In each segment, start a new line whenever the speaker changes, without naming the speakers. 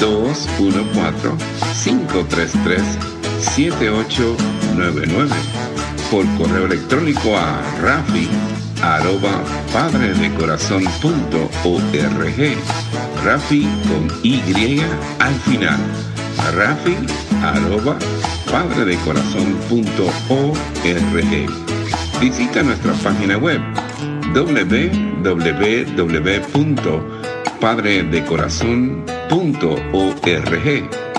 214-533-7899 por correo electrónico a rafi arroba padre de corazón punto org. Rafi con y al final. Rafi arroba padre de corazón punto org. Visita nuestra página web www.padredecorazon.org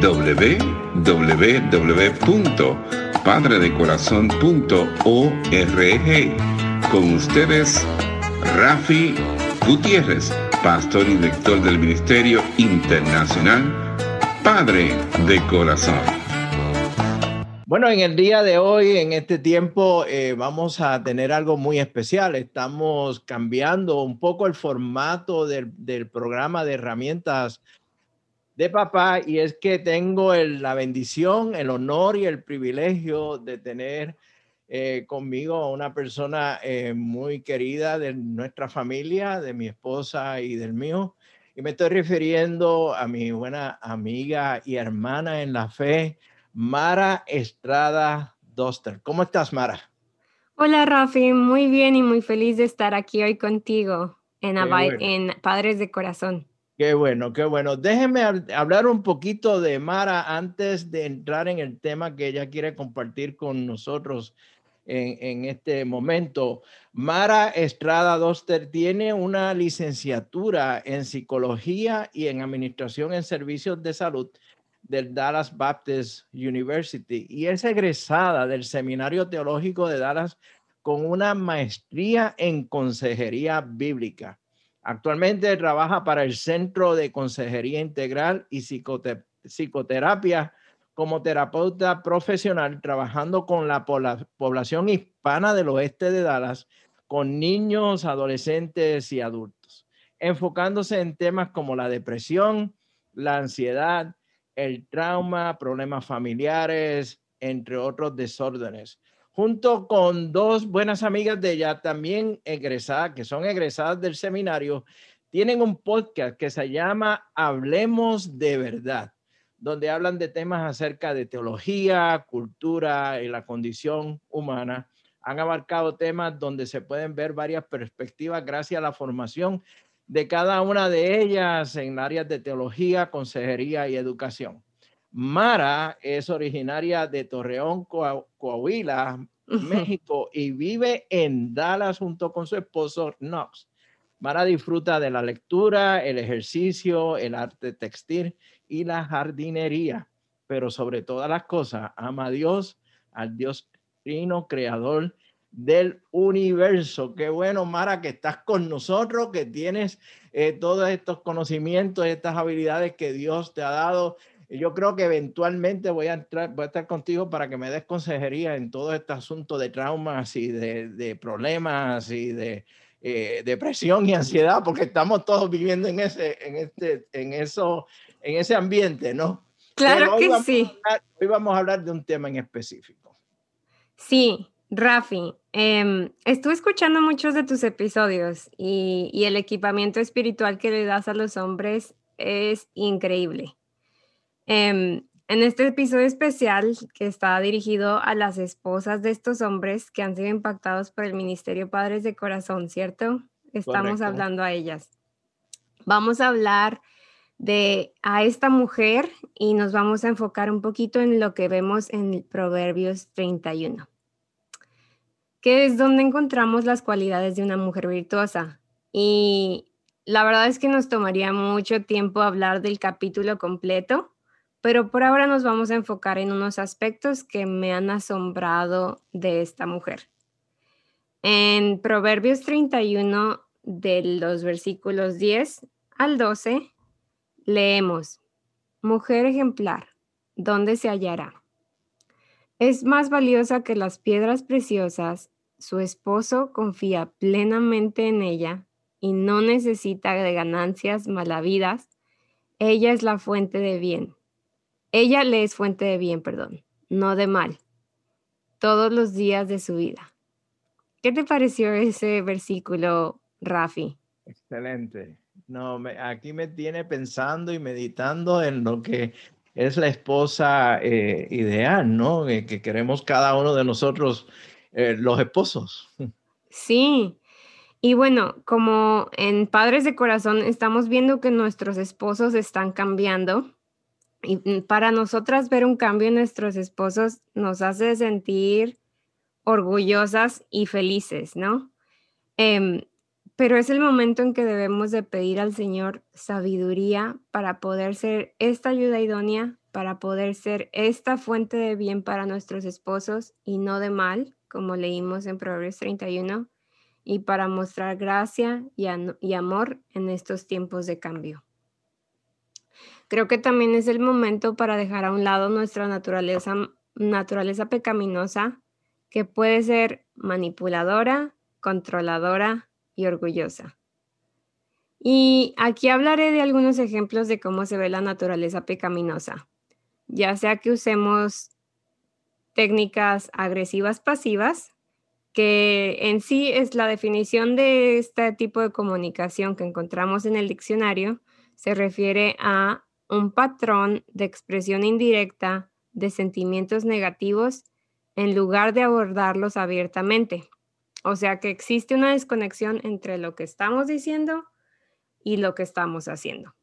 www.padredecorazon.org Con ustedes, Rafi Gutiérrez, pastor y director del Ministerio Internacional Padre de Corazón.
Bueno, en el día de hoy, en este tiempo, eh, vamos a tener algo muy especial. Estamos cambiando un poco el formato del, programa de herramientas de papá y es que tengo la bendición, el honor y el privilegio de tener eh, conmigo a una persona eh, muy querida de nuestra familia, de mi esposa y del mío. Y me estoy refiriendo a mi buena amiga y hermana en la fe, Mara Estrada Doster. ¿Cómo estás, Mara?
Hola, Rafi. Muy bien y muy feliz de estar aquí hoy contigo en, en Padres de Corazón.
Qué bueno, qué bueno. Déjeme hablar un poquito de Mara antes de entrar en el tema que ella quiere compartir con nosotros en, en, este momento. Mara Estrada Doster tiene una licenciatura en psicología y en administración en servicios de salud del Dallas Baptist University y es egresada del Seminario Teológico de Dallas con una maestría en consejería bíblica. Actualmente trabaja para el Centro de Consejería Integral y Psicoterapia como terapeuta profesional, trabajando con la población hispana del oeste de Dallas, con niños, adolescentes y adultos, enfocándose en temas como la depresión, la ansiedad, el trauma, problemas familiares, entre otros desórdenes. Junto con dos buenas amigas de ella, también egresadas, que son egresadas del seminario, tienen un podcast que se llama Hablemos de Verdad, donde hablan de temas acerca de teología, cultura y la condición humana. Han abarcado temas donde se pueden ver varias perspectivas gracias a la formación de cada una de ellas en áreas de teología, consejería y educación. Mara es originaria de Torreón, Coahuila, México, y vive en Dallas junto con su esposo Knox. Mara disfruta de la lectura, el ejercicio, el arte textil y la jardinería, pero sobre todas las cosas ama a Dios, al Dios trino, creador del universo. Qué bueno, Mara, que estás con nosotros, que tienes eh, todos estos conocimientos, estas habilidades que Dios te ha dado. Yo creo que eventualmente voy a, entrar, voy a estar contigo para que me des consejería en todo este asunto de traumas y de, problemas y de eh, depresión y ansiedad, porque estamos todos viviendo en ese, en este, en eso, en ese ambiente, ¿no?
Claro que sí.
hoy vamos a hablar de un tema en específico.
Sí, Rafi, eh, estuve escuchando muchos de tus episodios y, el equipamiento espiritual que le das a los hombres es increíble. Em, en este episodio especial que está dirigido a las esposas de estos hombres que han sido impactados por el Ministerio Padres de Corazón, ¿cierto? Estamos hablando a ellas. Vamos a hablar de a esta mujer y nos vamos a enfocar un poquito en lo que vemos en Proverbios 31 que es donde encontramos las cualidades de una mujer virtuosa. Y la verdad es que nos tomaría mucho tiempo hablar del capítulo completo, pero por ahora nos vamos a enfocar en unos aspectos que me han asombrado de esta mujer. En Proverbios 31, de los versículos 10 al 12, Leemos, Mujer ejemplar, ¿dónde se hallará? Es más valiosa que las piedras preciosas, su esposo confía plenamente en ella y no necesita de ganancias malavidas. Ella es la fuente de bien. Ella le es fuente de bien, perdón, no de mal, todos los días de su vida. ¿Qué te pareció ese versículo, Rafi?
Excelente. No, aquí me tiene pensando y meditando en lo que es la esposa eh, ideal, ¿no? Eh, que queremos cada uno de nosotros, eh, los esposos.
Sí. Y bueno, como en Padres de Corazón estamos viendo que nuestros esposos están cambiando. Y mm, para nosotras ver un cambio en nuestros esposos nos hace sentir orgullosas y felices, ¿no? Em, pero es el momento en que debemos de pedir al Señor sabiduría para poder ser esta ayuda idónea, para poder ser esta fuente de bien para nuestros esposos y no de mal, como leímos en Proverbios 31, y para mostrar gracia y, y amor en estos tiempos de cambio. Creo que también es el momento para dejar a un lado nuestra naturaleza, naturaleza pecaminosa, que puede ser manipuladora, controladora, orgullosa. Y aquí hablaré de algunos ejemplos de cómo se ve la naturaleza pecaminosa, ya sea que usemos técnicas agresivas pasivas, que en sí es la definición de este tipo de comunicación que encontramos en el diccionario, se refiere a un patrón de expresión indirecta de sentimientos negativos en lugar de abordarlos abiertamente. O sea que existe una desconexión entre lo que estamos diciendo y lo que estamos haciendo.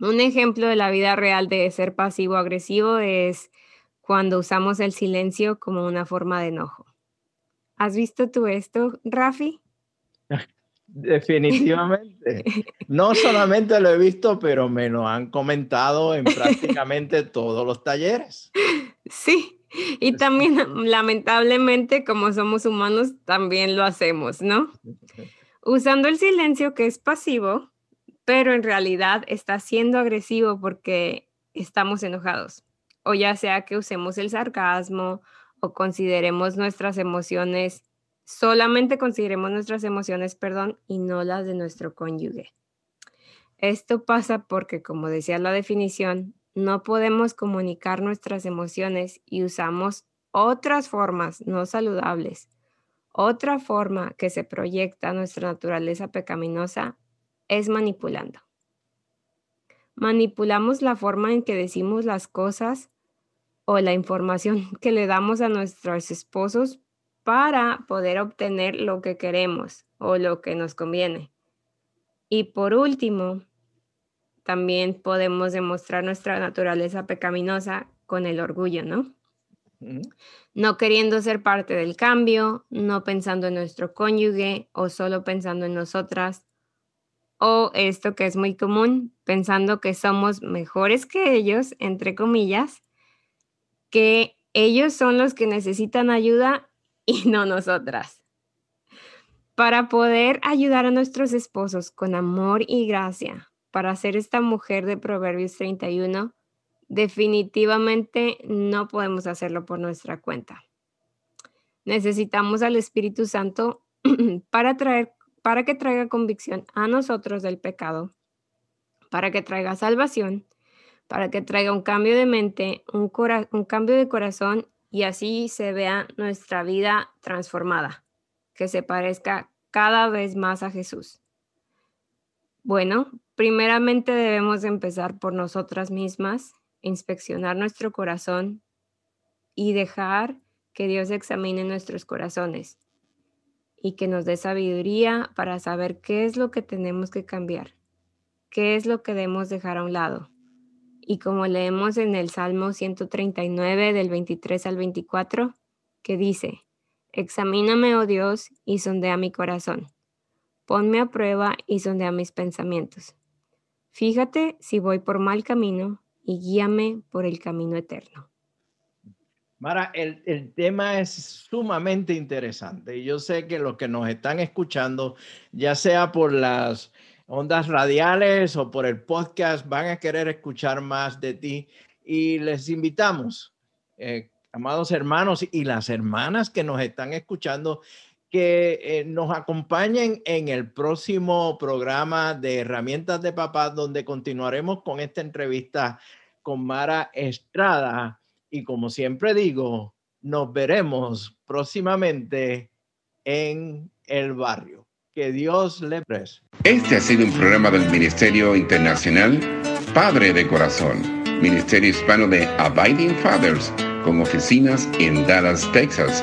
Un ejemplo de la vida real de ser pasivo-agresivo es cuando usamos el silencio como una forma de enojo. ¿Has visto tú esto, Rafi?
Definitivamente. No solamente lo he visto, pero me lo han comentado en prácticamente todos los talleres.
Sí, y también, lamentablemente, como somos humanos, también lo hacemos, ¿no? Usando el silencio que es pasivo, pero en realidad está siendo agresivo porque estamos enojados. O ya sea que usemos el sarcasmo o consideremos nuestras emociones, solamente consideremos nuestras emociones, perdón, y no las de nuestro cónyuge. Esto pasa porque, como decía la definición, no podemos comunicar nuestras emociones y usamos otras formas no saludables. Otra forma que se proyecta nuestra naturaleza pecaminosa es manipulando. Manipulamos la forma en que decimos las cosas o la información que le damos a nuestros esposos para poder obtener lo que queremos o lo que nos conviene. Y por último, también podemos demostrar nuestra naturaleza pecaminosa con el orgullo, ¿no? No queriendo ser parte del cambio, no pensando en nuestro cónyuge o solo pensando en nosotras. O esto que es muy común, pensando que somos mejores que ellos, entre comillas, que ellos son los que necesitan ayuda y no nosotras. Para poder ayudar a nuestros esposos con amor y gracia, para ser esta mujer de Proverbios 31, definitivamente no podemos hacerlo por nuestra cuenta. Necesitamos al Espíritu Santo para traer para que traiga convicción a nosotros del pecado, para que traiga salvación, para que traiga un cambio de mente, un, un cambio de corazón y así se vea nuestra vida transformada, que se parezca cada vez más a Jesús. Bueno, primeramente debemos empezar por nosotras mismas, inspeccionar nuestro corazón y dejar que Dios examine nuestros corazones y que nos dé sabiduría para saber qué es lo que tenemos que cambiar, qué es lo que debemos dejar a un lado. Y como leemos en el Salmo 139 del 23 al 24, que dice, Examíname, oh Dios, y sondea mi corazón Ponme a prueba y sondea mis pensamientos. Fíjate si voy por mal camino y guíame por el camino eterno.
Mara, el, tema es sumamente interesante y yo sé que los que nos están escuchando, ya sea por las ondas radiales o por el podcast van a querer escuchar más de ti y les invitamos, eh, amados hermanos y las hermanas que nos están escuchando, que eh, nos acompañen en el próximo programa de Herramientas de Papá, donde continuaremos con esta entrevista con Mara Estrada. Y como siempre digo, nos veremos próximamente en el barrio. Que Dios le preste.
Este ha sido un programa del Ministerio Internacional Padre de Corazón, Ministerio Hispano de Abiding Fathers, con oficinas en Dallas, Texas.